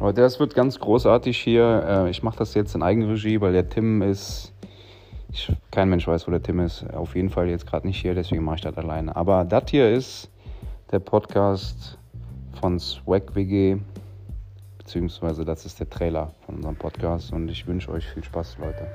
Aber das wird ganz großartig hier. Äh, ich mache das jetzt in Eigenregie, weil der Tim ist. Ich, kein Mensch weiß, wo der Tim ist. Auf jeden Fall jetzt gerade nicht hier, deswegen mache ich das alleine. Aber das hier ist der Podcast von Swag WG, beziehungsweise das ist der Trailer von unserem Podcast und ich wünsche euch viel Spaß, Leute.